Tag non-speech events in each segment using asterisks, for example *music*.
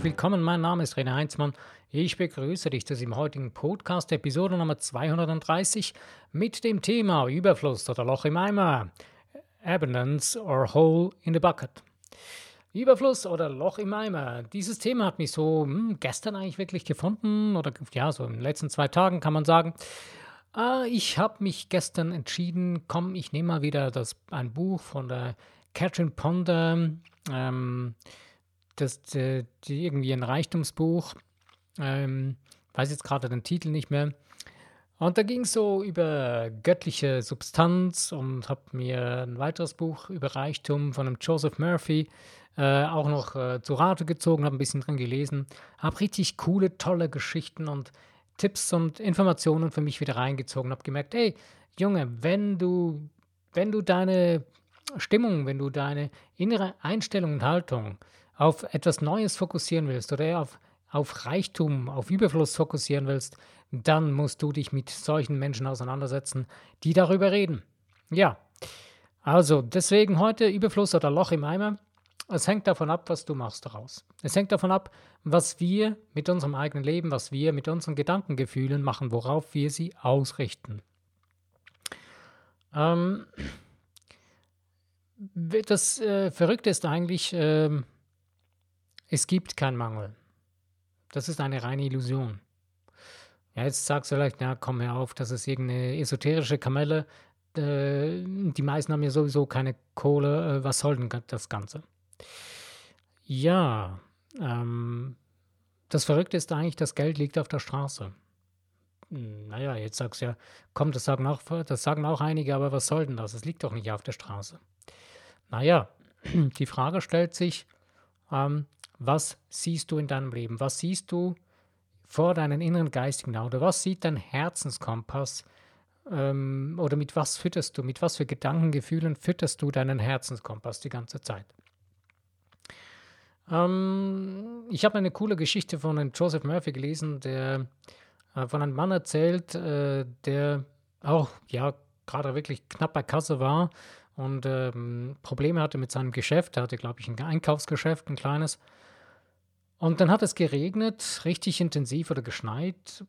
herzlich willkommen. Mein Name ist René Heinzmann. Ich begrüße dich zu diesem heutigen Podcast, Episode Nummer 230, mit dem Thema Überfluss oder Loch im Eimer. Abundance or Hole in the Bucket. Überfluss oder Loch im Eimer. Dieses Thema hat mich so hm, gestern eigentlich wirklich gefunden oder ja, so in den letzten zwei Tagen kann man sagen. Äh, ich habe mich gestern entschieden, komm, ich nehme mal wieder das, ein Buch von der Catherine Ponder, ähm, das, die, die, irgendwie ein Reichtumsbuch, ähm, weiß jetzt gerade den Titel nicht mehr. Und da ging es so über göttliche Substanz und habe mir ein weiteres Buch über Reichtum von einem Joseph Murphy äh, auch noch äh, zu Rate gezogen, habe ein bisschen drin gelesen, habe richtig coole, tolle Geschichten und Tipps und Informationen für mich wieder reingezogen, habe gemerkt, hey, Junge, wenn du, wenn du deine Stimmung, wenn du deine innere Einstellung und Haltung auf etwas Neues fokussieren willst oder auf, auf Reichtum, auf Überfluss fokussieren willst, dann musst du dich mit solchen Menschen auseinandersetzen, die darüber reden. Ja, also deswegen heute Überfluss oder Loch im Eimer. Es hängt davon ab, was du machst daraus. Es hängt davon ab, was wir mit unserem eigenen Leben, was wir mit unseren Gedankengefühlen machen, worauf wir sie ausrichten. Ähm, das äh, Verrückte ist eigentlich, äh, es gibt keinen Mangel. Das ist eine reine Illusion. Ja, jetzt sagst du vielleicht, na komm her auf, das ist irgendeine esoterische Kamelle. Äh, die meisten haben ja sowieso keine Kohle. Äh, was soll denn das Ganze? Ja, ähm, das Verrückte ist eigentlich, das Geld liegt auf der Straße. Hm, naja, jetzt sagst du ja, komm, das sagen, auch, das sagen auch einige, aber was soll denn das? Es liegt doch nicht auf der Straße. Naja, *clears throat* die Frage stellt sich, ähm, was siehst du in deinem Leben? Was siehst du vor deinen inneren geistigen Auge? Was sieht dein Herzenskompass? Ähm, oder mit was fütterst du, mit was für Gedankengefühlen fütterst du deinen Herzenskompass die ganze Zeit? Ähm, ich habe eine coole Geschichte von Joseph Murphy gelesen, der äh, von einem Mann erzählt, äh, der auch ja gerade wirklich knapp bei Kasse war und ähm, Probleme hatte mit seinem Geschäft. Er hatte, glaube ich, ein Einkaufsgeschäft, ein kleines. Und dann hat es geregnet, richtig intensiv oder geschneit.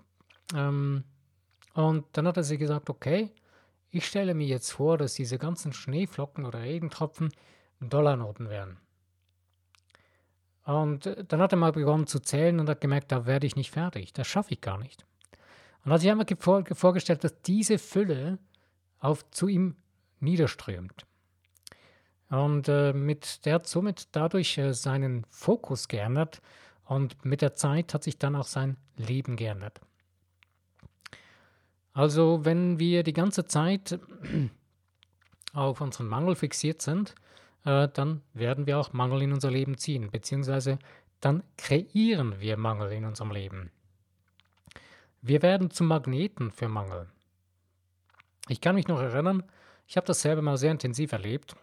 Ähm, und dann hat er sich gesagt, okay, ich stelle mir jetzt vor, dass diese ganzen Schneeflocken oder Regentropfen Dollarnoten werden. Und äh, dann hat er mal begonnen zu zählen und hat gemerkt, da werde ich nicht fertig, das schaffe ich gar nicht. Und hat sich einmal vor, vorgestellt, dass diese Fülle auf, zu ihm niederströmt. Und äh, mit, der hat somit dadurch äh, seinen Fokus geändert und mit der Zeit hat sich dann auch sein Leben geändert. Also wenn wir die ganze Zeit *clears throat* auf unseren Mangel fixiert sind, äh, dann werden wir auch Mangel in unser Leben ziehen, beziehungsweise dann kreieren wir Mangel in unserem Leben. Wir werden zum Magneten für Mangel. Ich kann mich noch erinnern, ich habe das selber mal sehr intensiv erlebt.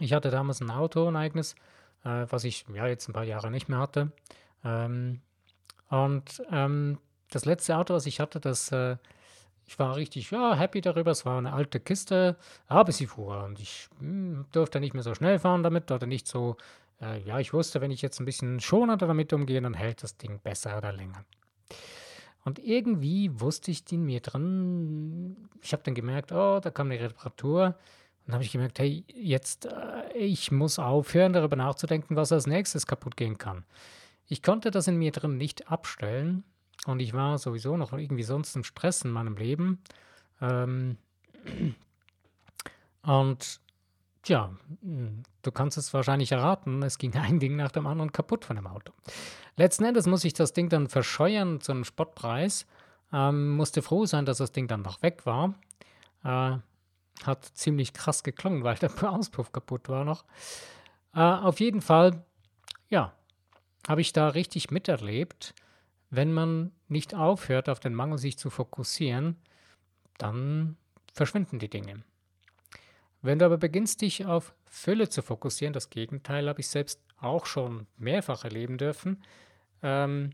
Ich hatte damals ein Auto, ein eigenes, äh, was ich ja jetzt ein paar Jahre nicht mehr hatte. Ähm, und ähm, das letzte Auto, was ich hatte, das äh, ich war richtig ja, happy darüber. Es war eine alte Kiste, aber sie fuhr und ich mh, hm, durfte nicht mehr so schnell fahren damit oder nicht so. Äh, ja, ich wusste, wenn ich jetzt ein bisschen schonender damit umgehe, dann hält das Ding besser oder länger. Und irgendwie wusste ich in mir drin, ich habe dann gemerkt, oh, da kam eine Reparatur. Dann habe ich gemerkt, hey, jetzt, äh, ich muss aufhören, darüber nachzudenken, was als nächstes kaputt gehen kann. Ich konnte das in mir drin nicht abstellen und ich war sowieso noch irgendwie sonst im Stress in meinem Leben. Ähm, und ja, du kannst es wahrscheinlich erraten, es ging ein Ding nach dem anderen kaputt von dem Auto. Letzten Endes muss ich das Ding dann verscheuern zu einem Spottpreis. Ähm, musste froh sein, dass das Ding dann noch weg war. Äh, hat ziemlich krass geklungen, weil der Auspuff kaputt war noch. Äh, auf jeden Fall, ja, habe ich da richtig miterlebt, wenn man nicht aufhört, auf den Mangel sich zu fokussieren, dann verschwinden die Dinge. Wenn du aber beginnst, dich auf Fülle zu fokussieren, das Gegenteil habe ich selbst auch schon mehrfach erleben dürfen ähm,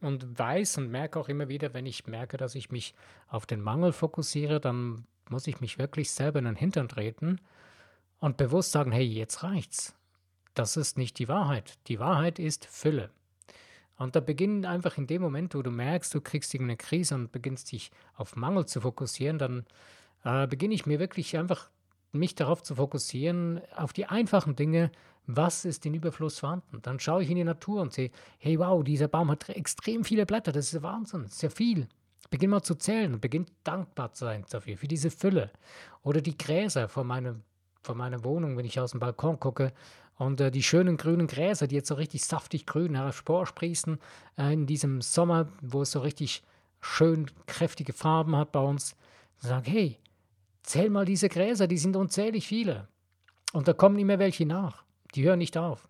und weiß und merke auch immer wieder, wenn ich merke, dass ich mich auf den Mangel fokussiere, dann muss ich mich wirklich selber in den Hintern treten und bewusst sagen, hey, jetzt reicht's. Das ist nicht die Wahrheit. Die Wahrheit ist Fülle. Und da beginnen einfach in dem Moment, wo du merkst, du kriegst irgendeine Krise und beginnst dich auf Mangel zu fokussieren, dann äh, beginne ich mir wirklich einfach mich darauf zu fokussieren, auf die einfachen Dinge, was ist in Überfluss vorhanden. Dann schaue ich in die Natur und sehe, hey wow, dieser Baum hat extrem viele Blätter, das ist Wahnsinn, sehr viel. Beginn mal zu zählen und beginn dankbar zu sein dafür, für diese Fülle. Oder die Gräser vor, meinem, vor meiner Wohnung, wenn ich aus dem Balkon gucke und äh, die schönen grünen Gräser, die jetzt so richtig saftig grün hervorsprießen äh, in diesem Sommer, wo es so richtig schön kräftige Farben hat bei uns. Sagen, hey, zähl mal diese Gräser, die sind unzählig viele. Und da kommen immer welche nach. Die hören nicht auf.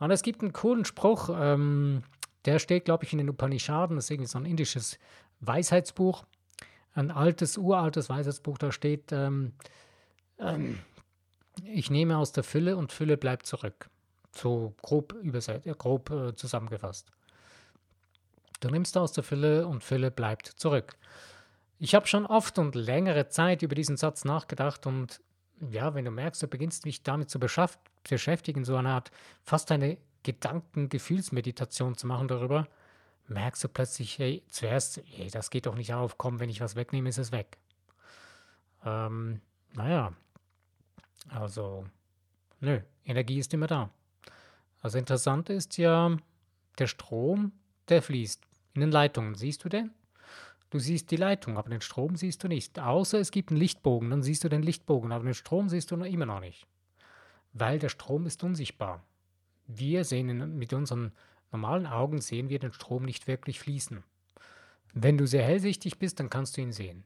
Und es gibt einen coolen Spruch, ähm, der steht, glaube ich, in den Upanishaden. Das ist irgendwie so ein indisches Weisheitsbuch, ein altes, uraltes Weisheitsbuch, da steht, ähm, ähm, ich nehme aus der Fülle und Fülle bleibt zurück. So grob, überset, grob äh, zusammengefasst. Du nimmst aus der Fülle und Fülle bleibt zurück. Ich habe schon oft und längere Zeit über diesen Satz nachgedacht und ja, wenn du merkst, du beginnst mich damit zu beschäftigen, so eine Art fast eine Gedanken-Gefühlsmeditation zu machen darüber, merkst du plötzlich, hey, zuerst, hey, das geht doch nicht auf, komm, wenn ich was wegnehme, ist es weg. Ähm, naja, also, nö, Energie ist immer da. Also interessant ist ja, der Strom, der fließt in den Leitungen. Siehst du den? Du siehst die Leitung, aber den Strom siehst du nicht. Außer es gibt einen Lichtbogen, dann siehst du den Lichtbogen, aber den Strom siehst du noch immer noch nicht. Weil der Strom ist unsichtbar. Wir sehen mit unseren normalen Augen sehen wir den Strom nicht wirklich fließen. Wenn du sehr hellsichtig bist, dann kannst du ihn sehen.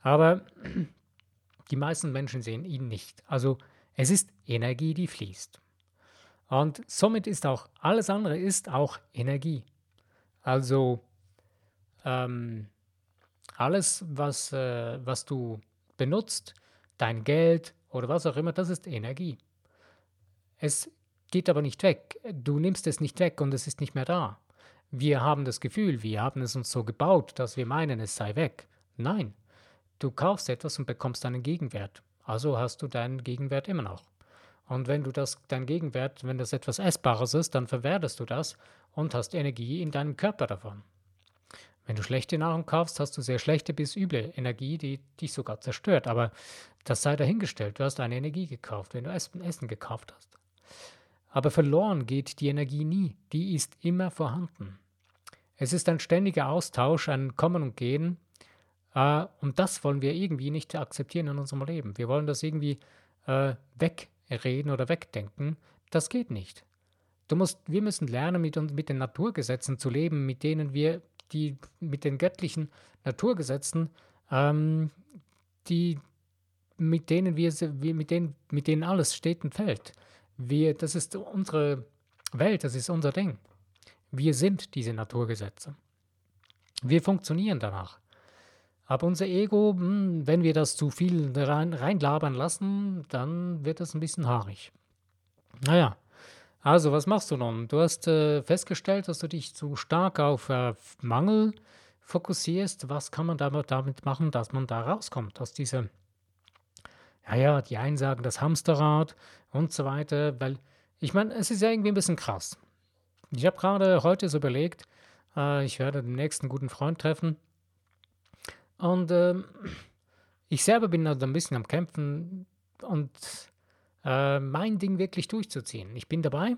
Aber *clears throat* die meisten Menschen sehen ihn nicht. Also es ist Energie, die fließt. Und somit ist auch alles andere ist auch Energie. Also ähm, alles, was, äh, was du benutzt, dein Geld oder was auch immer, das ist Energie. Es geht aber nicht weg. Du nimmst es nicht weg und es ist nicht mehr da. Wir haben das Gefühl, wir haben es uns so gebaut, dass wir meinen, es sei weg. Nein, du kaufst etwas und bekommst einen Gegenwert. Also hast du deinen Gegenwert immer noch. Und wenn du das, dein Gegenwert, wenn das etwas Essbares ist, dann verwertest du das und hast Energie in deinem Körper davon. Wenn du schlechte Nahrung kaufst, hast du sehr schlechte bis üble Energie, die dich sogar zerstört. Aber das sei dahingestellt, du hast eine Energie gekauft, wenn du Essen, Essen gekauft hast. Aber verloren geht die Energie nie, die ist immer vorhanden. Es ist ein ständiger Austausch, ein Kommen und Gehen, äh, und das wollen wir irgendwie nicht akzeptieren in unserem Leben. Wir wollen das irgendwie äh, wegreden oder wegdenken. Das geht nicht. Du musst, wir müssen lernen, mit, mit den Naturgesetzen zu leben, mit denen wir, die, mit den göttlichen Naturgesetzen, ähm, die, mit denen wir, mit denen, mit denen alles steht und fällt. Wir, das ist unsere Welt, das ist unser Ding. Wir sind diese Naturgesetze. Wir funktionieren danach. Aber unser Ego, hm, wenn wir das zu viel rein, reinlabern lassen, dann wird das ein bisschen haarig. Naja, also was machst du nun? Du hast äh, festgestellt, dass du dich zu stark auf äh, Mangel fokussierst. Was kann man damit, damit machen, dass man da rauskommt aus dieser ja, ja, die einen sagen das Hamsterrad und so weiter, weil ich meine, es ist ja irgendwie ein bisschen krass. Ich habe gerade heute so überlegt, äh, ich werde den nächsten guten Freund treffen und äh, ich selber bin da ein bisschen am Kämpfen und äh, mein Ding wirklich durchzuziehen. Ich bin dabei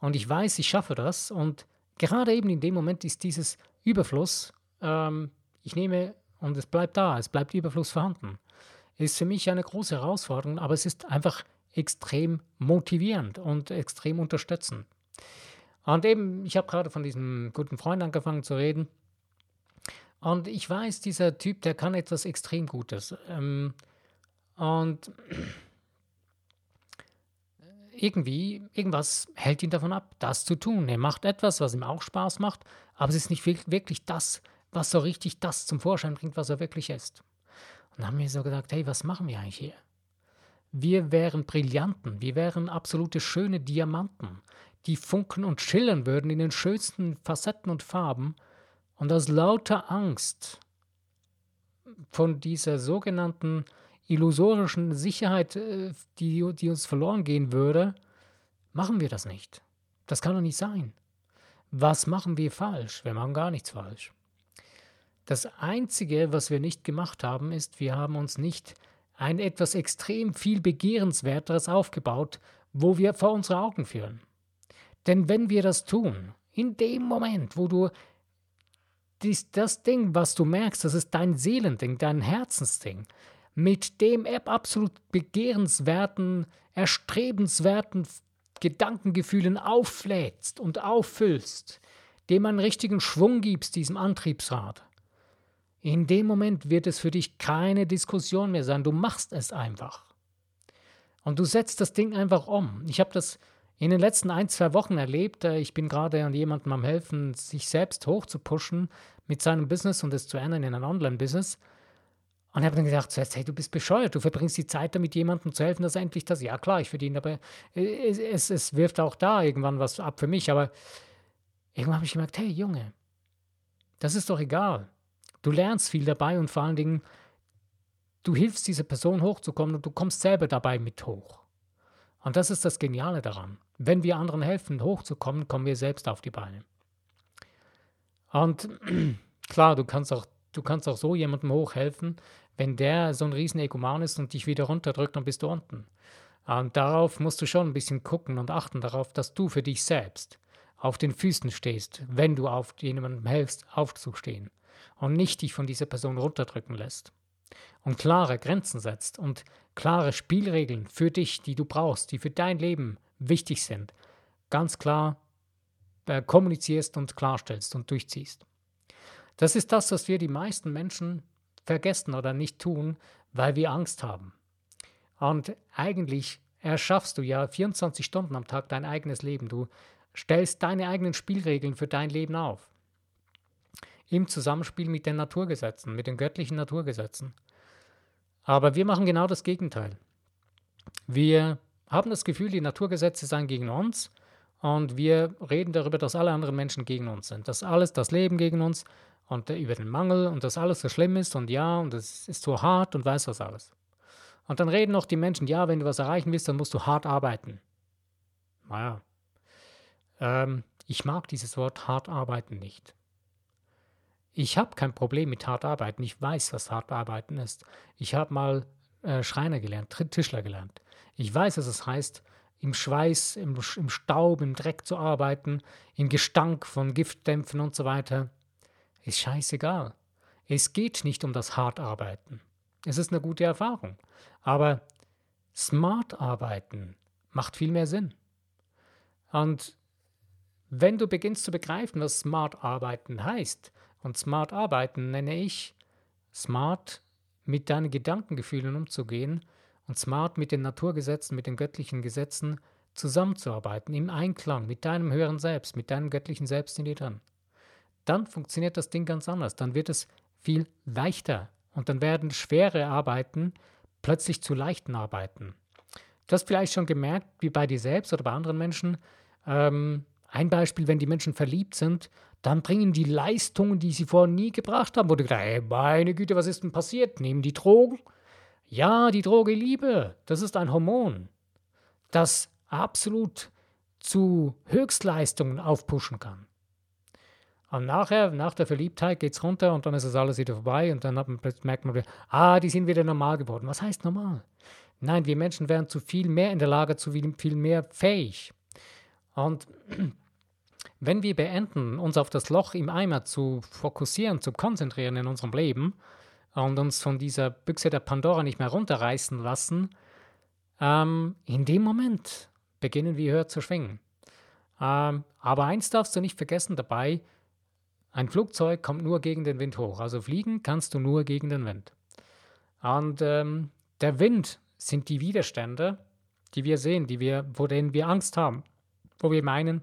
und ich weiß, ich schaffe das und gerade eben in dem Moment ist dieses Überfluss, ähm, ich nehme und es bleibt da, es bleibt Überfluss vorhanden ist für mich eine große Herausforderung, aber es ist einfach extrem motivierend und extrem unterstützend. Und eben, ich habe gerade von diesem guten Freund angefangen zu reden. Und ich weiß, dieser Typ, der kann etwas extrem Gutes. Ähm, und irgendwie, irgendwas hält ihn davon ab, das zu tun. Er macht etwas, was ihm auch Spaß macht, aber es ist nicht wirklich das, was so richtig das zum Vorschein bringt, was er wirklich ist. Und haben wir so gesagt, hey, was machen wir eigentlich hier? Wir wären Brillanten, wir wären absolute schöne Diamanten, die funken und schillern würden in den schönsten Facetten und Farben. Und aus lauter Angst von dieser sogenannten illusorischen Sicherheit, äh, die, die uns verloren gehen würde, machen wir das nicht. Das kann doch nicht sein. was machen wir falsch? Wir machen gar nichts falsch. Das Einzige, was wir nicht gemacht haben, ist, wir haben uns nicht ein etwas extrem viel Begehrenswerteres aufgebaut, wo wir vor unsere Augen führen. Denn wenn wir das tun, in dem Moment, wo du dies, das Ding, was du merkst, das ist dein Seelending, dein Herzensding, mit dem absolut begehrenswerten, erstrebenswerten Gedankengefühlen auflädst und auffüllst, dem einen richtigen Schwung gibst, diesem Antriebsrad. In dem Moment wird es für dich keine Diskussion mehr sein, du machst es einfach. Und du setzt das Ding einfach um. Ich habe das in den letzten ein, zwei Wochen erlebt. Äh, ich bin gerade an jemandem am helfen, sich selbst hochzupushen mit seinem Business und es zu ändern in ein Online-Business. Und ich habe dann gedacht, hey, du bist bescheuert, du verbringst die Zeit damit, jemandem zu helfen, dass er endlich das, ja klar, ich verdiene, aber es, es, es wirft auch da irgendwann was ab für mich. Aber irgendwann habe ich gemerkt, hey Junge, das ist doch egal. Du lernst viel dabei und vor allen Dingen, du hilfst dieser Person hochzukommen und du kommst selber dabei mit hoch. Und das ist das Geniale daran. Wenn wir anderen helfen, hochzukommen, kommen wir selbst auf die Beine. Und *clears throat* klar, du kannst auch, du kannst auch so jemandem hochhelfen, wenn der so ein riesen Egoman ist und dich wieder runterdrückt, dann bist du unten. Und darauf musst du schon ein bisschen gucken und achten darauf, dass du für dich selbst auf den Füßen stehst, wenn du auf jemandem helfst, aufzustehen und nicht dich von dieser Person runterdrücken lässt. Und klare Grenzen setzt und klare Spielregeln für dich, die du brauchst, die für dein Leben wichtig sind, ganz klar äh, kommunizierst und klarstellst und durchziehst. Das ist das, was wir die meisten Menschen vergessen oder nicht tun, weil wir Angst haben. Und eigentlich erschaffst du ja 24 Stunden am Tag dein eigenes Leben. Du stellst deine eigenen Spielregeln für dein Leben auf. Im Zusammenspiel mit den Naturgesetzen, mit den göttlichen Naturgesetzen. Aber wir machen genau das Gegenteil. Wir haben das Gefühl, die Naturgesetze seien gegen uns und wir reden darüber, dass alle anderen Menschen gegen uns sind. Dass alles, das Leben gegen uns und über den Mangel und dass alles so schlimm ist und ja, und es ist so hart und weiß was alles. Und dann reden noch die Menschen, ja, wenn du was erreichen willst, dann musst du hart arbeiten. Naja, ähm, ich mag dieses Wort hart arbeiten nicht. Ich habe kein Problem mit hart arbeiten. Ich weiß, was hart arbeiten ist. Ich habe mal äh, Schreiner gelernt, Tischler gelernt. Ich weiß, was es heißt, im Schweiß, im, im Staub, im Dreck zu arbeiten, im Gestank von Giftdämpfen und so weiter. Ist scheißegal. Es geht nicht um das Hartarbeiten. Es ist eine gute Erfahrung. Aber smart arbeiten macht viel mehr Sinn. Und wenn du beginnst zu begreifen, was smart arbeiten heißt, und smart arbeiten nenne ich smart mit deinen Gedankengefühlen umzugehen und smart mit den Naturgesetzen, mit den göttlichen Gesetzen zusammenzuarbeiten, im Einklang mit deinem höheren Selbst, mit deinem göttlichen Selbst in dir drin. Dann funktioniert das Ding ganz anders. Dann wird es viel leichter und dann werden schwere Arbeiten plötzlich zu leichten Arbeiten. Du hast vielleicht schon gemerkt, wie bei dir selbst oder bei anderen Menschen, ähm, ein Beispiel, wenn die Menschen verliebt sind, dann bringen die Leistungen, die sie vorher nie gebracht haben, wo du gedacht, hey, meine Güte, was ist denn passiert? Nehmen die Drogen? Ja, die Droge Liebe, das ist ein Hormon, das absolut zu Höchstleistungen aufpushen kann. Und nachher, nach der Verliebtheit, geht es runter und dann ist es alles wieder vorbei und dann man, merkt man wieder, ah, die sind wieder normal geworden. Was heißt normal? Nein, wir Menschen werden zu viel mehr in der Lage, zu viel mehr fähig. Und wenn wir beenden, uns auf das Loch im Eimer zu fokussieren, zu konzentrieren in unserem Leben, und uns von dieser Büchse der Pandora nicht mehr runterreißen lassen, ähm, in dem Moment beginnen wir höher zu schwingen. Ähm, aber eins darfst du nicht vergessen dabei, ein Flugzeug kommt nur gegen den Wind hoch. Also fliegen kannst du nur gegen den Wind. Und ähm, der Wind sind die Widerstände, die wir sehen, die wir, vor denen wir Angst haben, wo wir meinen,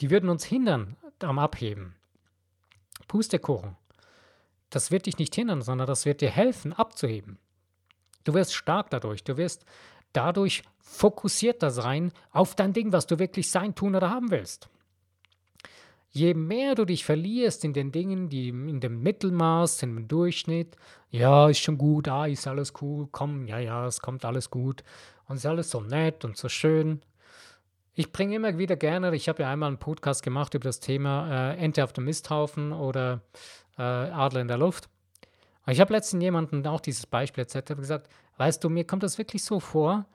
die würden uns hindern am Abheben. Pustekuchen das wird dich nicht hindern, sondern das wird dir helfen, abzuheben. Du wirst stark dadurch, du wirst dadurch fokussierter sein auf dein Ding, was du wirklich sein, tun oder haben willst. Je mehr du dich verlierst in den Dingen, die in dem Mittelmaß, in dem Durchschnitt, ja, ist schon gut, ah, ist alles cool, komm, ja, ja, es kommt alles gut und ist alles so nett und so schön. Ich bringe immer wieder gerne, ich habe ja einmal einen Podcast gemacht über das Thema äh, Ente auf dem Misthaufen oder äh, Adler in der Luft. Und ich habe letztens jemanden auch dieses Beispiel erzählt, gesagt, weißt du, mir kommt das wirklich so vor,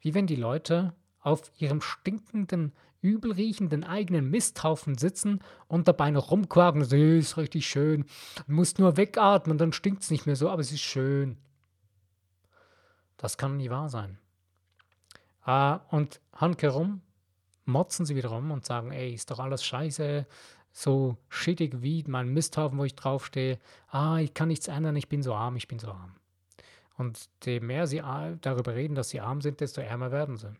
wie wenn die Leute auf ihrem stinkenden, übelriechenden eigenen Misthaufen sitzen und dabei noch rumquaken. So, ist richtig schön. Du musst nur wegatmen, dann stinkt es nicht mehr so, aber es ist schön. Das kann nie wahr sein. Ah, und handkerum motzen sie wieder rum und sagen, ey, ist doch alles scheiße, so schittig wie mein Misthaufen, wo ich draufstehe. Ah, ich kann nichts ändern, ich bin so arm, ich bin so arm. Und je mehr sie darüber reden, dass sie arm sind, desto ärmer werden sie.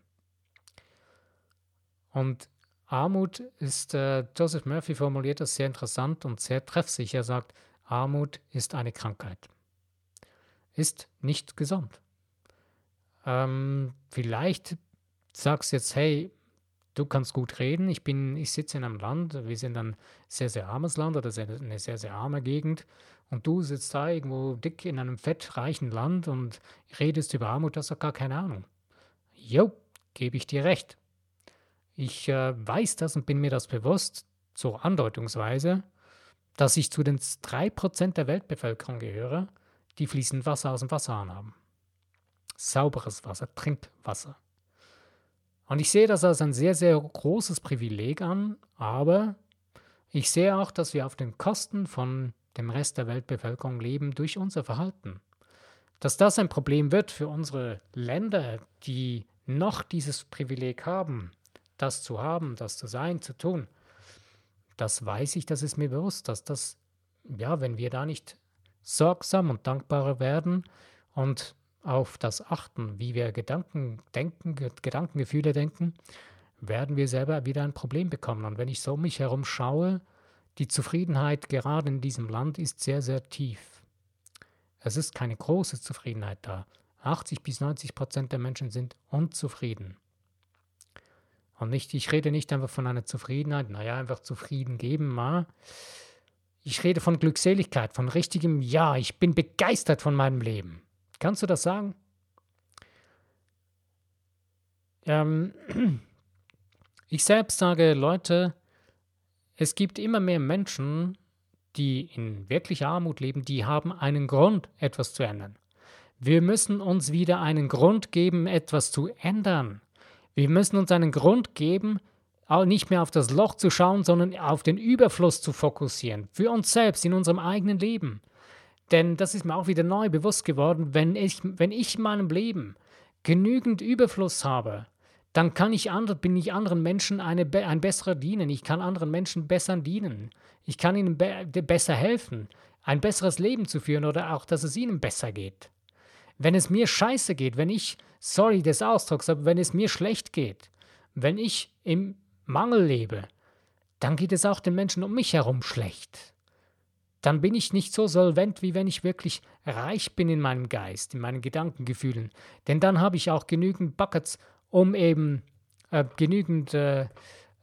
Und Armut ist, äh, Joseph Murphy formuliert das sehr interessant und sehr treffsicher. Er sagt, Armut ist eine Krankheit. Ist nicht gesund. Ähm, vielleicht sagst du jetzt, hey, du kannst gut reden, ich bin, ich sitze in einem Land, wir sind ein sehr, sehr armes Land oder eine sehr, sehr arme Gegend und du sitzt da irgendwo dick in einem fettreichen Land und redest über Armut, hast doch gar keine Ahnung. Jo, gebe ich dir recht. Ich äh, weiß das und bin mir das bewusst, so andeutungsweise, dass ich zu den 3% der Weltbevölkerung gehöre, die fließend Wasser aus dem Wasserhahn haben. Sauberes Wasser, Trinkwasser. Und ich sehe das als ein sehr, sehr großes Privileg an, aber ich sehe auch, dass wir auf den Kosten von dem Rest der Weltbevölkerung leben durch unser Verhalten. Dass das ein Problem wird für unsere Länder, die noch dieses Privileg haben, das zu haben, das zu sein, zu tun, das weiß ich, das ist mir bewusst, dass das, ja, wenn wir da nicht sorgsam und dankbarer werden und auf das achten, wie wir Gedanken denken, Gedankengefühle denken, werden wir selber wieder ein Problem bekommen. Und wenn ich so um mich herum schaue, die Zufriedenheit gerade in diesem Land ist sehr, sehr tief. Es ist keine große Zufriedenheit da. 80 bis 90 Prozent der Menschen sind unzufrieden. Und nicht, ich rede nicht einfach von einer Zufriedenheit, naja, einfach zufrieden geben, mal. Ich rede von Glückseligkeit, von richtigem Ja, ich bin begeistert von meinem Leben. Kannst du das sagen? Ähm, *clears throat* ich selbst sage, Leute, es gibt immer mehr Menschen, die in wirklicher Armut leben, die haben einen Grund, etwas zu ändern. Wir müssen uns wieder einen Grund geben, etwas zu ändern. Wir müssen uns einen Grund geben, nicht mehr auf das Loch zu schauen, sondern auf den Überfluss zu fokussieren. Für uns selbst, in unserem eigenen Leben. Denn das ist mir auch wieder neu bewusst geworden, wenn ich, wenn ich in meinem Leben genügend Überfluss habe, dann kann ich andre, bin ich anderen Menschen eine, ein besserer dienen. Ich kann anderen Menschen besser dienen. Ich kann ihnen be besser helfen, ein besseres Leben zu führen oder auch, dass es ihnen besser geht. Wenn es mir scheiße geht, wenn ich sorry des Ausdrucks, aber wenn es mir schlecht geht, wenn ich im Mangel lebe, dann geht es auch den Menschen um mich herum schlecht. Dann bin ich nicht so solvent, wie wenn ich wirklich reich bin in meinem Geist, in meinen Gedankengefühlen. Denn dann habe ich auch genügend Buckets, um eben äh, genügend äh,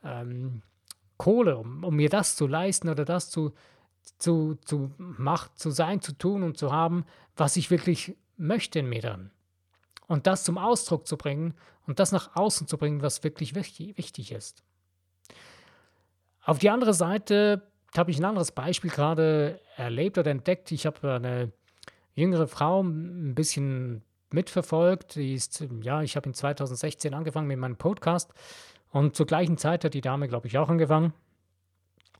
ähm, Kohle, um, um, mir das zu leisten oder das zu, zu, zu, macht, zu sein, zu tun und zu haben, was ich wirklich möchte in mir dann und das zum Ausdruck zu bringen und das nach außen zu bringen, was wirklich wichtig ist. Auf die andere Seite habe ich ein anderes Beispiel gerade erlebt oder entdeckt. Ich habe eine jüngere Frau ein bisschen mitverfolgt. Die ist, ja, ich habe in 2016 angefangen mit meinem Podcast und zur gleichen Zeit hat die Dame, glaube ich, auch angefangen.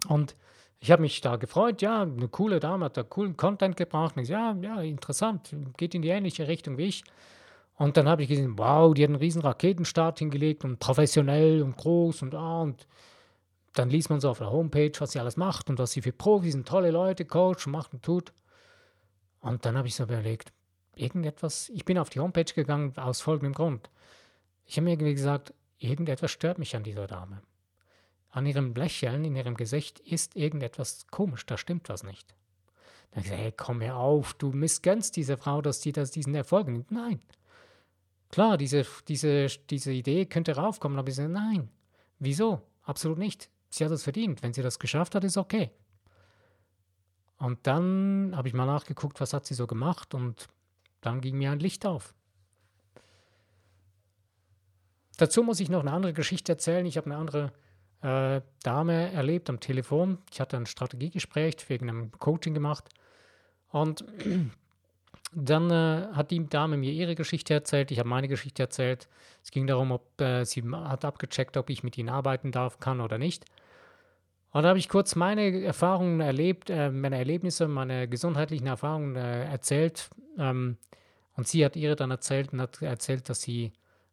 Und ich habe mich da gefreut, ja, eine coole Dame hat da coolen Content gebracht. Ich, ja, ja, interessant, geht in die ähnliche Richtung wie ich. Und dann habe ich gesehen, wow, die hat einen riesen Raketenstart hingelegt und professionell und groß und ah, und dann liest man so auf der Homepage, was sie alles macht und was sie für Profis und tolle Leute coacht und macht und tut. Und dann habe ich so überlegt, irgendetwas, ich bin auf die Homepage gegangen aus folgendem Grund. Ich habe mir irgendwie gesagt, irgendetwas stört mich an dieser Dame. An ihrem Lächeln, in ihrem Gesicht ist irgendetwas komisch, da stimmt was nicht. Dann habe ich gesagt, hey, komm her auf, du missgönnst dieser Frau, dass sie das, diesen Erfolg nimmt. Nein, Klar, diese, diese, diese Idee könnte raufkommen, aber ich sage, nein. Wieso? Absolut nicht. Sie hat es verdient. Wenn sie das geschafft hat, ist okay. Und dann habe ich mal nachgeguckt, was hat sie so gemacht und dann ging mir ein Licht auf. dazu muss ich noch eine andere Geschichte erzählen. Ich habe eine andere äh, Dame erlebt am Telefon. Ich hatte ein Strategiegespräch wegen einem Coaching gemacht. Und *clears throat* dann äh, hat die Dame mir ihre Geschichte erzählt, ich habe meine Geschichte erzählt. Es ging darum, ob äh, sie hat abgecheckt, ob ich mit ihnen arbeiten darf, kann oder nicht. Und da habe ich kurz meine Erfahrungen erlebt, äh, meine Erlebnisse, meine gesundheitlichen Erfahrungen äh, erzählt. Ähm, und sie hat ihre dann erzählt und hat erzählt, dass sie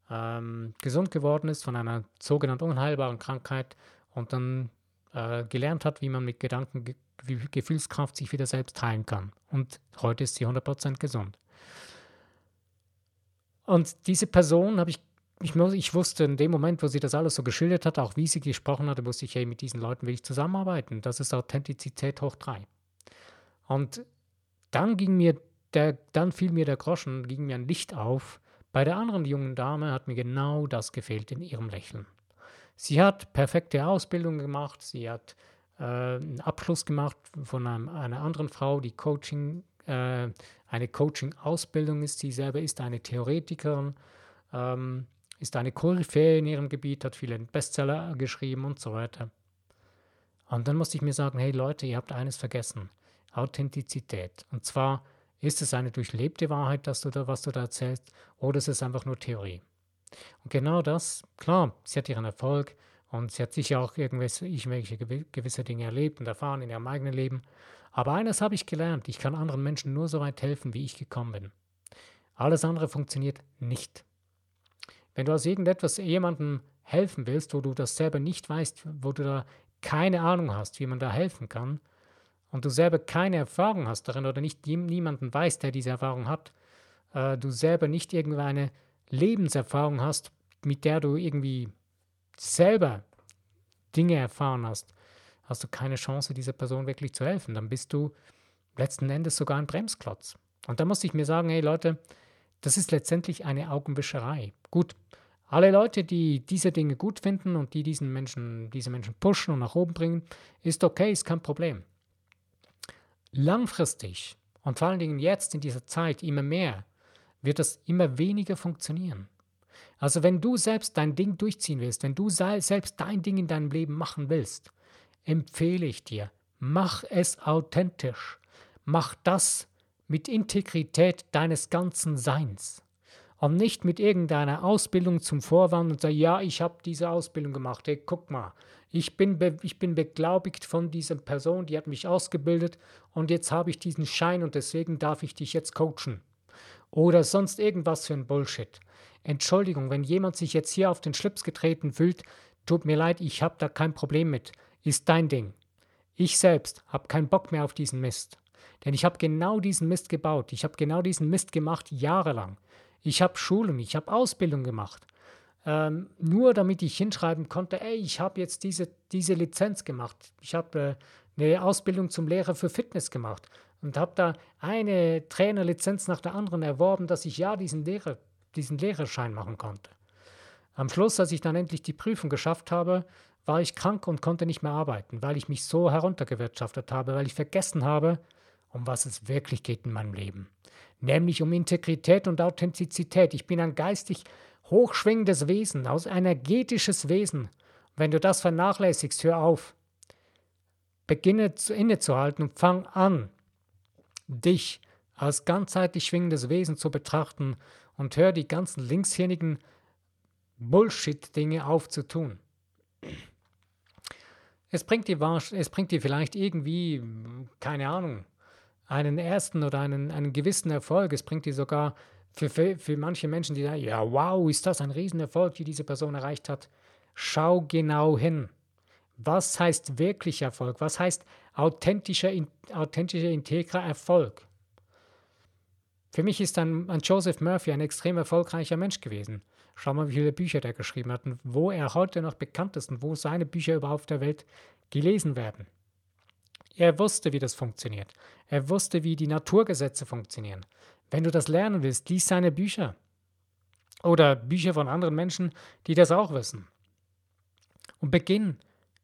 ähm, gesund geworden ist von einer sogenannten unheilbaren Krankheit und dann äh, gelernt hat, wie man mit Gedanken, Ge Gefühlskraft sich wieder selbst heilen kann. Und heute ist sie 100% gesund. Und diese Person habe ich, ich, ich wusste in dem Moment, wo sie das alles so geschildert hat, auch wie sie gesprochen hatte, wusste ich, hey, mit diesen Leuten will ich zusammenarbeiten. Das ist Authentizität hoch drei. Und dann ging mir der, dann fiel mir der Groschen, ging mir ein Licht auf, bei der anderen jungen Dame hat mir genau das gefehlt in ihrem Lächeln. Sie hat perfekte Ausbildung gemacht, sie hat äh, einen Abschluss gemacht von einem, einer anderen Frau, die Coaching, äh, eine Coaching-Ausbildung ist. Sie selber ist eine Theoretikerin, ähm, ist eine Koryphäe in ihrem Gebiet, hat viele Bestseller geschrieben und so weiter. Und dann musste ich mir sagen, hey Leute, ihr habt eines vergessen, Authentizität. Und zwar ist es eine durchlebte Wahrheit, dass du da, was du da erzählst, oder ist es einfach nur Theorie? Und genau das, klar, sie hat ihren Erfolg und sie hat sicher auch irgendwelche, irgendwelche gewisse Dinge erlebt und erfahren in ihrem eigenen Leben. Aber eines habe ich gelernt, ich kann anderen Menschen nur so weit helfen, wie ich gekommen bin. Alles andere funktioniert nicht. Wenn du aus irgendetwas jemandem helfen willst, wo du das selber nicht weißt, wo du da keine Ahnung hast, wie man da helfen kann, und du selber keine Erfahrung hast darin oder nicht niemanden weiß, der diese Erfahrung hat, äh, du selber nicht irgendeine Lebenserfahrung hast, mit der du irgendwie selber Dinge erfahren hast, hast du keine Chance, dieser Person wirklich zu helfen. Dann bist du letzten Endes sogar ein Bremsklotz. Und da muss ich mir sagen, hey Leute, das ist letztendlich eine Augenwischerei. Gut, alle Leute, die diese Dinge gut finden und die diesen Menschen, diese Menschen pushen und nach oben bringen, ist okay, ist kein Problem langfristig und vor allen Dingen jetzt in dieser Zeit immer mehr, wird das immer weniger funktionieren. Also wenn du selbst dein Ding durchziehen willst, wenn du selbst dein Ding in deinem Leben machen willst, empfehle ich dir, mach es authentisch. Mach das mit Integrität deines ganzen Seins. Und nicht mit irgendeiner Ausbildung zum Vorwand und sagen, ja, ich habe diese Ausbildung gemacht, hey, guck mal, ich bin, ich bin beglaubigt von dieser Person, die hat mich ausgebildet und jetzt habe ich diesen Schein und deswegen darf ich dich jetzt coachen. Oder sonst irgendwas für ein Bullshit. Entschuldigung, wenn jemand sich jetzt hier auf den Schlips getreten fühlt, tut mir leid, ich habe da kein Problem mit. Ist dein Ding. Ich selbst habe keinen Bock mehr auf diesen Mist. Denn ich habe genau diesen Mist gebaut. Ich habe genau diesen Mist gemacht jahrelang. Ich habe Schulen, ich habe Ausbildung gemacht ähm, nur damit ich hinschreiben konnte, ey, ich habe jetzt diese, diese Lizenz gemacht. Ich habe äh, eine Ausbildung zum Lehrer für Fitness gemacht und habe da eine Trainerlizenz nach der anderen erworben, dass ich ja diesen, Lehrer, diesen Lehrerschein machen konnte. Am Schluss, als ich dann endlich die Prüfung geschafft habe, war ich krank und konnte nicht mehr arbeiten, weil ich mich so heruntergewirtschaftet habe, weil ich vergessen habe, um was es wirklich geht in meinem Leben. Nämlich um Integrität und Authentizität. Ich bin ein geistig hochschwingendes Wesen, aus energetisches Wesen. Wenn du das vernachlässigst, hör auf. Beginne zu, innezuhalten und fang an, dich als ganzheitlich schwingendes Wesen zu betrachten und hör die ganzen linkshirnigen Bullshit-Dinge auf zu tun. Es bringt, dir, es bringt dir vielleicht irgendwie, keine Ahnung, einen ersten oder einen, einen gewissen Erfolg. Es bringt dir sogar für, für, für manche Menschen, die sagen, ja, wow, ist das ein Riesenerfolg, die diese Person erreicht hat. Schau genau hin. Was heißt wirklich Erfolg? Was heißt authentischer, authentischer integrer Erfolg? Für mich ist ein, ein Joseph Murphy ein extrem erfolgreicher Mensch gewesen. Schau mal, wie viele Bücher der geschrieben hat und wo er heute noch bekannt ist und wo seine Bücher überhaupt auf der Welt gelesen werden. Er wusste, wie das funktioniert. Er wusste, wie die Naturgesetze funktionieren. Wenn du das lernen willst, lies seine Bücher. Oder Bücher von anderen Menschen, die das auch wissen. Und beginn,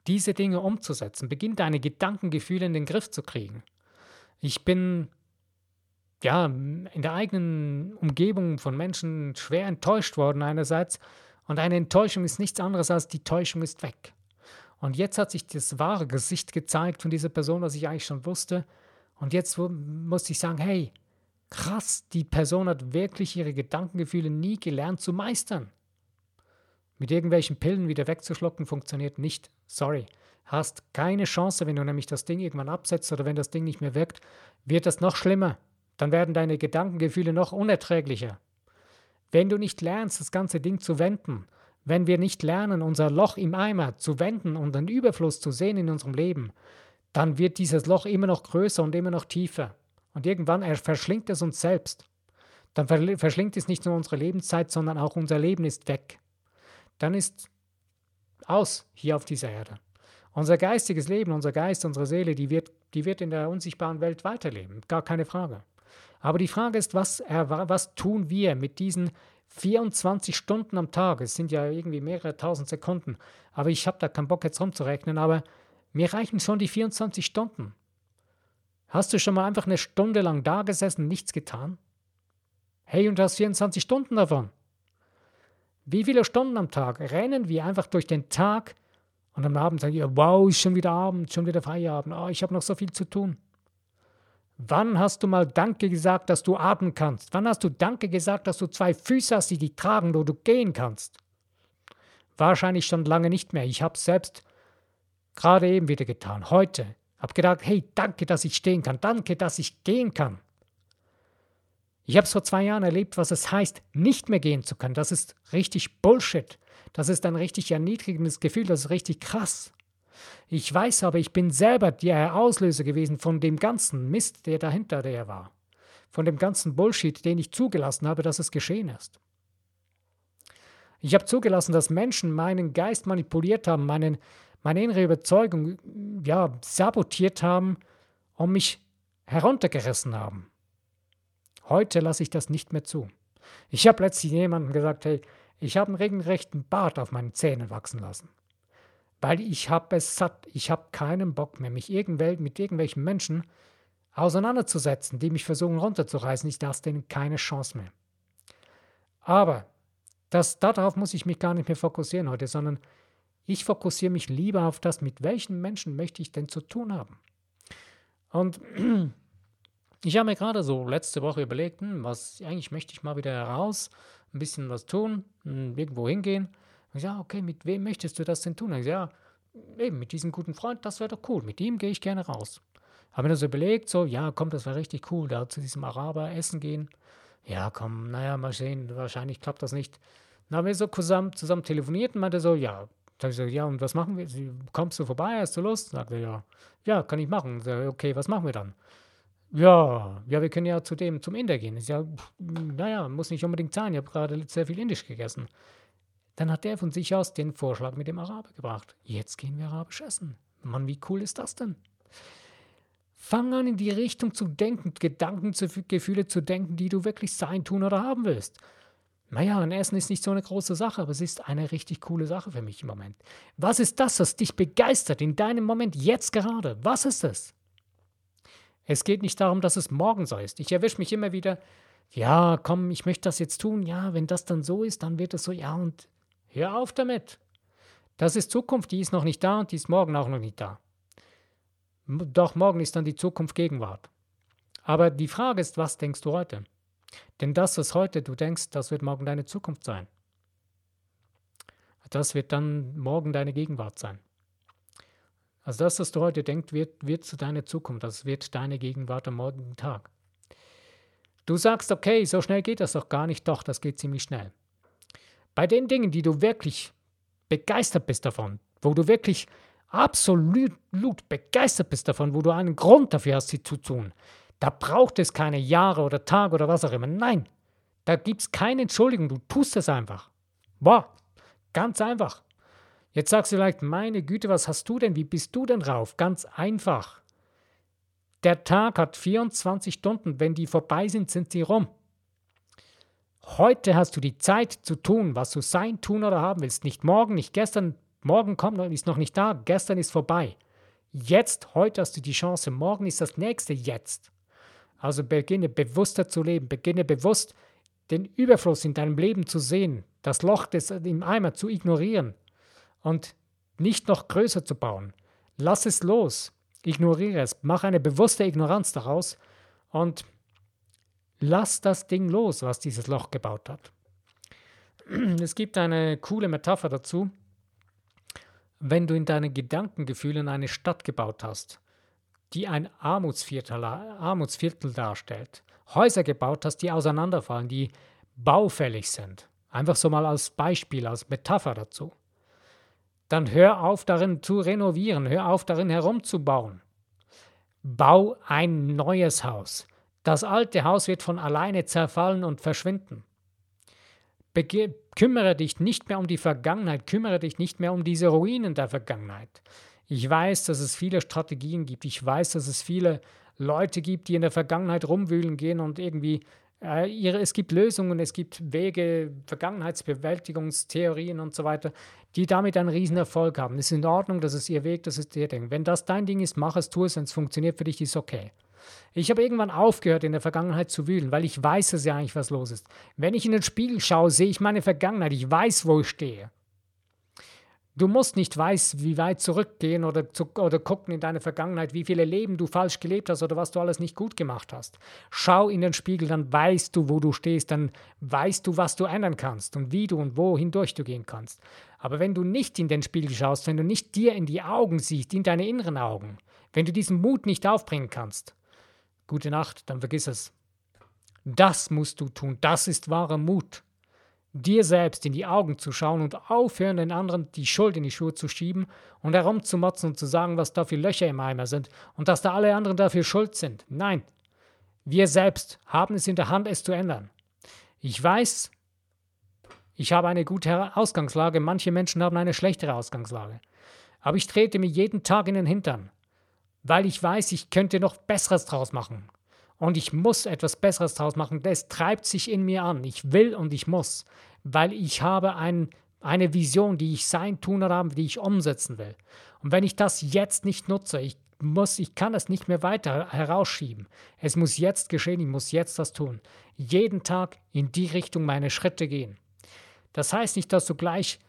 diese Dinge umzusetzen. Beginn deine Gedankengefühle in den Griff zu kriegen. Ich bin ja in der eigenen Umgebung von Menschen schwer enttäuscht worden einerseits Und eine Enttäuschung ist nichts anderes als die Täuschung ist weg. Und jetzt hat sich das wahre Gesicht gezeigt von dieser Person, was ich eigentlich schon wusste. Und jetzt musste ich sagen, hey, krass, die Person hat wirklich ihre Gedankengefühle nie gelernt zu meistern. Mit irgendwelchen Pillen wieder wegzuschlucken funktioniert nicht. Sorry. Hast keine Chance, wenn du nämlich das Ding irgendwann absetzt oder wenn das Ding nicht mehr wirkt, wird das noch schlimmer. Dann werden deine Gedankengefühle noch unerträglicher. Wenn du nicht lernst, das ganze Ding zu wenden, wenn wir nicht lernen, unser Loch im Eimer zu wenden und den Überfluss zu sehen in unserem Leben, dann wird dieses Loch immer noch größer und immer noch tiefer. Und irgendwann verschlingt es uns selbst. Dann verschlingt es nicht nur unsere Lebenszeit, sondern auch unser Leben ist weg. Dann ist aus hier auf dieser Erde. Unser geistiges Leben, unser Geist, unsere Seele, die wird, die wird in der unsichtbaren Welt weiterleben. Gar keine Frage. Aber die Frage ist, was, was tun wir mit diesen 24 Stunden am Tag? Es sind ja irgendwie mehrere tausend Sekunden. Aber ich habe da keinen Bock jetzt rumzurechnen. Aber mir reichen schon die 24 Stunden. Hast du schon mal einfach eine Stunde lang da gesessen, nichts getan? Hey, und du hast 24 Stunden davon. Wie viele Stunden am Tag rennen wir einfach durch den Tag und am Abend sagen wir, wow, ist schon wieder Abend, schon wieder Feierabend, oh, ich habe noch so viel zu tun. Wann hast du mal Danke gesagt, dass du atmen kannst? Wann hast du Danke gesagt, dass du zwei Füße hast, die dich tragen, wo du gehen kannst? Wahrscheinlich schon lange nicht mehr. Ich habe es selbst gerade eben wieder getan, heute. Habe gedacht, hey, danke, dass ich stehen kann. Danke, dass ich gehen kann. Ich habe es vor zwei Jahren erlebt, was es heißt, nicht mehr gehen zu können. Das ist richtig Bullshit. Das ist ein richtig erniedrigendes Gefühl. Das ist richtig krass. Ich weiß aber, ich bin selber der Auslöser gewesen von dem ganzen Mist, der dahinter der war. Von dem ganzen Bullshit, den ich zugelassen habe, dass es geschehen ist. Ich habe zugelassen, dass Menschen meinen Geist manipuliert haben, meinen, meine innere Überzeugung ja, sabotiert haben und mich heruntergerissen haben. Heute lasse ich das nicht mehr zu. Ich habe letztlich jemandem gesagt, hey, ich habe einen regelrechten Bart auf meinen Zähnen wachsen lassen weil ich habe es satt. Ich habe keinen Bock mehr, mich irgendwel mit irgendwelchen Menschen auseinanderzusetzen, die mich versuchen runterzureißen. Ich lasse denen keine Chance mehr. Aber das, darauf muss ich mich gar nicht mehr fokussieren heute, sondern ich fokussiere mich lieber auf das, mit welchen Menschen möchte ich denn zu tun haben. Und *clears throat* ich habe mir gerade so letzte Woche überlegt, hm, was eigentlich möchte ich mal wieder heraus, ein bisschen was tun, hm, irgendwo hingehen. Ich sage, okay, mit wem möchtest du das denn tun? Ich sage, ja, eben mit diesem guten Freund, das wäre doch cool. Mit ihm gehe ich gerne raus. Habe mir das überlegt, so, ja, komm, das wäre richtig cool, da zu diesem Araber essen gehen. Ja, komm, naja, mal sehen, wahrscheinlich klappt das nicht. Dann haben wir so zusammen, zusammen telefoniert und meinte so, ja, sag ich so, ja, und was machen wir? Kommst du vorbei, hast du Lust? Sagt er, ja, ja, kann ich machen. Sag, okay, was machen wir dann? Ja, ja, wir können ja zu dem, zum Inder gehen. Ich sage, naja, muss nicht unbedingt sein, ich habe gerade sehr viel Indisch gegessen. Dann hat er von sich aus den Vorschlag mit dem Araber gebracht. Jetzt gehen wir arabisch essen. Mann, wie cool ist das denn? Fang an, in die Richtung zu denken, Gedanken, zu, Gefühle zu denken, die du wirklich sein, tun oder haben willst. Naja, ein Essen ist nicht so eine große Sache, aber es ist eine richtig coole Sache für mich im Moment. Was ist das, was dich begeistert in deinem Moment jetzt gerade? Was ist es? Es geht nicht darum, dass es morgen so ist. Ich erwische mich immer wieder, ja, komm, ich möchte das jetzt tun. Ja, wenn das dann so ist, dann wird es so, ja, und Hör auf damit. Das ist Zukunft, die ist noch nicht da und die ist morgen auch noch nicht da. Doch morgen ist dann die Zukunft Gegenwart. Aber die Frage ist, was denkst du heute? Denn das, was heute du denkst, das wird morgen deine Zukunft sein. Das wird dann morgen deine Gegenwart sein. Also das, was du heute denkst, wird, wird zu deiner Zukunft. Das wird deine Gegenwart am morgigen Tag. Du sagst, okay, so schnell geht das doch gar nicht. Doch, das geht ziemlich schnell. Bei den Dingen, die du wirklich begeistert bist davon, wo du wirklich absolut begeistert bist davon, wo du einen Grund dafür hast, sie zu tun, da braucht es keine Jahre oder Tage oder was auch immer. Nein, da gibt es keine Entschuldigung, du tust es einfach. Boah, ganz einfach. Jetzt sagst du vielleicht, meine Güte, was hast du denn? Wie bist du denn drauf? Ganz einfach. Der Tag hat 24 Stunden. Wenn die vorbei sind, sind sie rum. Heute hast du die Zeit zu tun, was du sein, tun oder haben willst. Nicht morgen, nicht gestern. Morgen kommt ist noch nicht da. Gestern ist vorbei. Jetzt, heute hast du die Chance. Morgen ist das nächste Jetzt. Also beginne bewusster zu leben. Beginne bewusst den Überfluss in deinem Leben zu sehen, das Loch des, im Eimer zu ignorieren und nicht noch größer zu bauen. Lass es los, ignoriere es, mach eine bewusste Ignoranz daraus und lass das Ding los, was dieses Loch gebaut hat. *clears throat* Es gibt eine coole Metapher dazu. Wenn du in deinen Gedankengefühlen eine Stadt gebaut hast, die ein Armutsviertel, Armutsviertel darstellt, Häuser gebaut hast, die auseinanderfallen, die baufällig sind, einfach so mal als Beispiel, als Metapher dazu, dann hör auf darin zu renovieren, hör auf darin herumzubauen. Bau ein neues Haus. Das alte Haus wird von alleine zerfallen und verschwinden. Bege kümmere dich nicht mehr um die Vergangenheit, kümmere dich nicht mehr um diese Ruinen der Vergangenheit. Ich weiß, dass es viele Strategien gibt. Ich weiß, dass es viele Leute gibt, die in der Vergangenheit rumwühlen gehen und irgendwie äh, ihre, es gibt Lösungen, es gibt Wege, Vergangenheitsbewältigungstheorien und so weiter, die damit einen riesen Erfolg haben. Es ist in Ordnung, das ist ihr Weg, das ist ihr Ding. Wenn das dein Ding ist, mach es, tu es, wenn es funktioniert für dich, ist okay. Ich habe irgendwann aufgehört, in der Vergangenheit zu wühlen, weil ich weiß es ja eigentlich, was los ist. Wenn ich in den Spiegel schaue, sehe ich meine Vergangenheit. Ich weiß, wo ich stehe. Du musst nicht weiß, wie weit zurückgehen oder, zu, oder gucken in deine Vergangenheit, wie viele Leben du falsch gelebt hast oder was du alles nicht gut gemacht hast. Schau in den Spiegel, dann weißt du, wo du stehst, dann weißt du, was du ändern kannst und wie du und wo hindurch du gehen kannst. Aber wenn du nicht in den Spiegel schaust, wenn du nicht dir in die Augen siehst, in deine inneren Augen, wenn du diesen Mut nicht aufbringen kannst, gute Nacht, dann vergiss es. Das musst du tun, das ist wahrer Mut dir selbst in die Augen zu schauen und aufhören, den anderen die Schuld in die Schuhe zu schieben und herumzumotzen und zu sagen, was da für Löcher im Eimer sind und dass da alle anderen dafür schuld sind. Nein, wir selbst haben es in der Hand, es zu ändern. Ich weiß, ich habe eine gute Ausgangslage, manche Menschen haben eine schlechtere Ausgangslage. Aber ich trete mir jeden Tag in den Hintern, weil ich weiß, ich könnte noch Besseres draus machen. Und ich muss etwas Besseres draus machen. Das treibt sich in mir an. Ich will und ich muss, weil ich habe ein, eine Vision, die ich sein, tun oder haben, die ich umsetzen will. Und wenn ich das jetzt nicht nutze, ich muss, ich kann es nicht mehr weiter herausschieben. Es muss jetzt geschehen, ich muss jetzt das tun. Jeden Tag in die Richtung meine Schritte gehen. Das heißt nicht, dass du gleich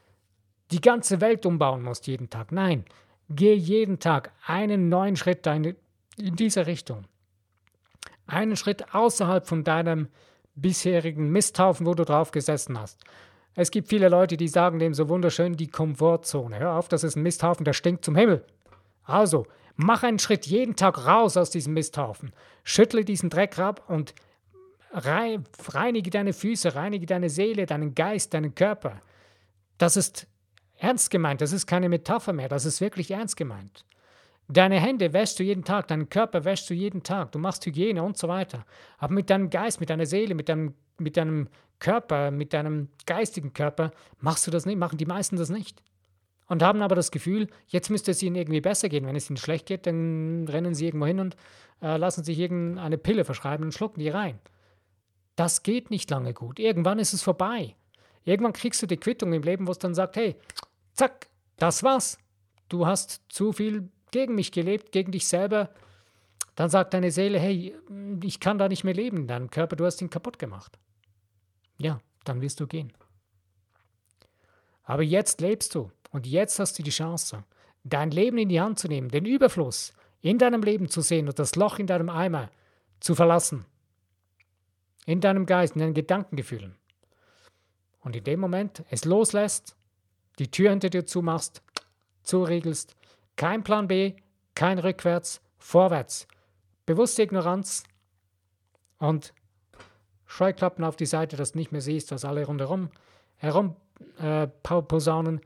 die ganze Welt umbauen musst jeden Tag. Nein, geh jeden Tag einen neuen Schritt in diese Richtung einen Schritt außerhalb von deinem bisherigen Misthaufen, wo du drauf gesessen hast. Es gibt viele Leute, die sagen dem so wunderschön die Komfortzone. Hör auf, das ist ein Misthaufen, der stinkt zum Himmel. Also, mach einen Schritt jeden Tag raus aus diesem Misthaufen. Schüttle diesen Dreck ab und reinige deine Füße, reinige deine Seele, deinen Geist, deinen Körper. Das ist ernst gemeint, das ist keine Metapher mehr, das ist wirklich ernst gemeint. Deine Hände wäschst du jeden Tag, deinen Körper wäschst du jeden Tag, du machst Hygiene und so weiter. Aber mit deinem Geist, mit deiner Seele, mit deinem, mit deinem Körper, mit deinem geistigen Körper machst du das nicht, machen die meisten das nicht. Und haben aber das Gefühl, jetzt müsste es ihnen irgendwie besser gehen. Wenn es ihnen schlecht geht, dann rennen sie irgendwo hin und äh, lassen sich irgendeine Pille verschreiben und schlucken die rein. Das geht nicht lange gut. Irgendwann ist es vorbei. Irgendwann kriegst du die Quittung im Leben, wo es dann sagt, hey, zack, das war's. Du hast zu viel gegen mich gelebt, gegen dich selber, dann sagt deine Seele, hey, ich kann da nicht mehr leben in deinem Körper, du hast ihn kaputt gemacht. Ja, dann wirst du gehen. Aber jetzt lebst du und jetzt hast du die Chance, dein Leben in die Hand zu nehmen, den Überfluss in deinem Leben zu sehen und das Loch in deinem Eimer zu verlassen. In deinem Geist, in deinen Gedankengefühlen. Und in dem Moment es loslässt, die Tür hinter dir zumachst, zuriegelst kein Plan B, kein Rückwärts, vorwärts. Bewusste Ignoranz und Scheuklappen auf die Seite, dass du nicht mehr siehst, was alle rundherum herum äh, posaunen,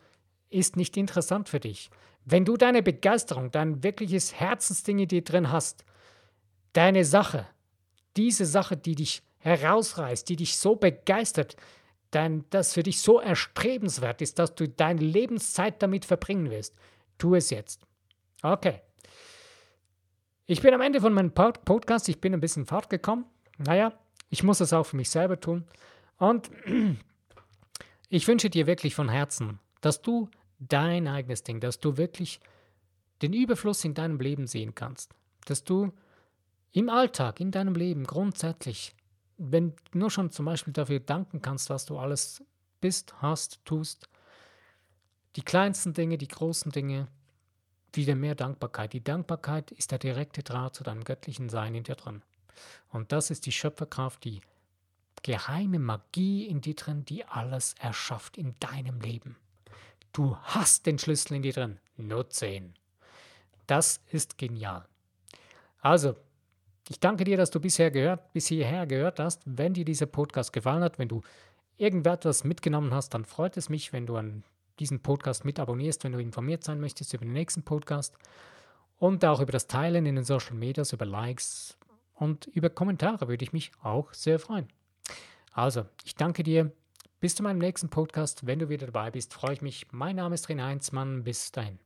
ist nicht interessant für dich. Wenn du deine Begeisterung, dein wirkliches Herzensding in dir drin hast, deine Sache, diese Sache, die dich herausreißt, die dich so begeistert, dein, das für dich so erstrebenswert ist, dass du deine Lebenszeit damit verbringen wirst, Tu es jetzt. Okay. Ich bin am Ende von meinem Podcast. Ich bin ein bisschen fort gekommen. Naja, ich muss es auch für mich selber tun. Und *clears throat* ich wünsche dir wirklich von Herzen, dass du dein eigenes Ding, dass du wirklich den Überfluss in deinem Leben sehen kannst. Dass du im Alltag, in deinem Leben grundsätzlich wenn du nur schon zum Beispiel dafür danken kannst, was du alles bist, hast, tust, die kleinsten Dinge, die großen Dinge, wieder mehr Dankbarkeit. Die Dankbarkeit ist der direkte Draht zu deinem göttlichen Sein in dir drin. Und das ist die Schöpferkraft, die geheime Magie in dir drin, die alles erschafft in deinem Leben. Du hast den Schlüssel in dir drin. Nutze ihn. Das ist genial. Also, ich danke dir, dass du bisher gehört, bis hierher gehört hast. Wenn dir dieser Podcast gefallen hat, wenn du irgendetwas mitgenommen hast, dann freut es mich, wenn du an diesen Podcast mit abonnierst, wenn du informiert sein möchtest über den nächsten Podcast und auch über das Teilen in den Social Medias, über Likes und über Kommentare würde ich mich auch sehr freuen. Also, ich danke dir. Bis zu meinem nächsten Podcast. Wenn du wieder dabei bist, freue ich mich. Mein Name ist René Heinzmann. Bis dahin.